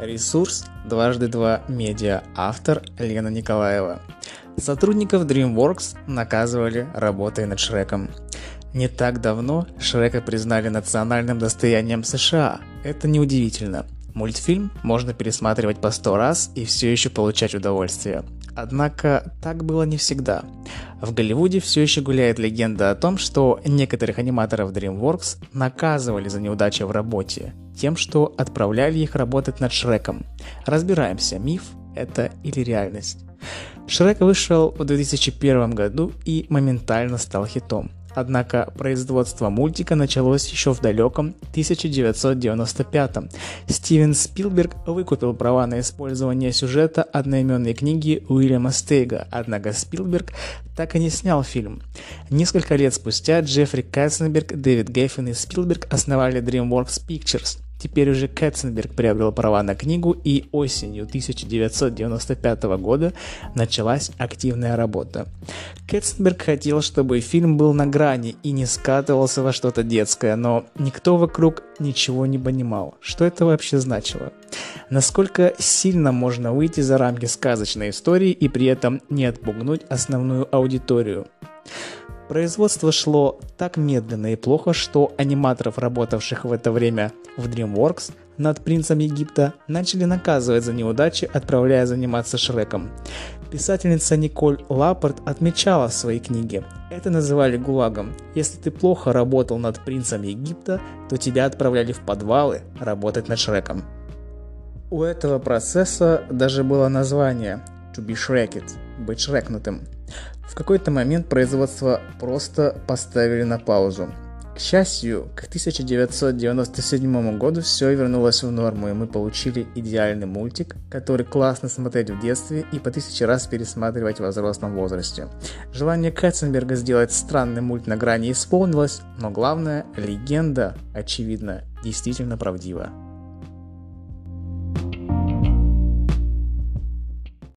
Ресурс дважды два медиа. Автор Лена Николаева. Сотрудников DreamWorks наказывали работой над Шреком. Не так давно Шрека признали национальным достоянием США. Это неудивительно. Мультфильм можно пересматривать по сто раз и все еще получать удовольствие. Однако так было не всегда. В Голливуде все еще гуляет легенда о том, что некоторых аниматоров DreamWorks наказывали за неудачи в работе, тем, что отправляли их работать над Шреком. Разбираемся, миф это или реальность. Шрек вышел в 2001 году и моментально стал хитом. Однако производство мультика началось еще в далеком 1995 -м. Стивен Спилберг выкупил права на использование сюжета одноименной книги Уильяма Стейга, однако Спилберг так и не снял фильм. Несколько лет спустя Джеффри Катценберг, Дэвид Гейффин и Спилберг основали DreamWorks Pictures – Теперь уже Кэтценберг приобрел права на книгу, и осенью 1995 года началась активная работа. Кэтценберг хотел, чтобы фильм был на грани и не скатывался во что-то детское, но никто вокруг ничего не понимал, что это вообще значило. Насколько сильно можно выйти за рамки сказочной истории и при этом не отпугнуть основную аудиторию. Производство шло так медленно и плохо, что аниматоров, работавших в это время в DreamWorks над принцем Египта, начали наказывать за неудачи, отправляя заниматься Шреком. Писательница Николь Лапорт отмечала в своей книге, это называли гулагом. Если ты плохо работал над принцем Египта, то тебя отправляли в подвалы работать над Шреком. У этого процесса даже было название «to be shreked» – «быть шрекнутым». В какой-то момент производство просто поставили на паузу. К счастью, к 1997 году все вернулось в норму, и мы получили идеальный мультик, который классно смотреть в детстве и по тысяче раз пересматривать в взрослом возрасте. Желание Кэтценберга сделать странный мульт на грани исполнилось, но главное, легенда, очевидно, действительно правдива.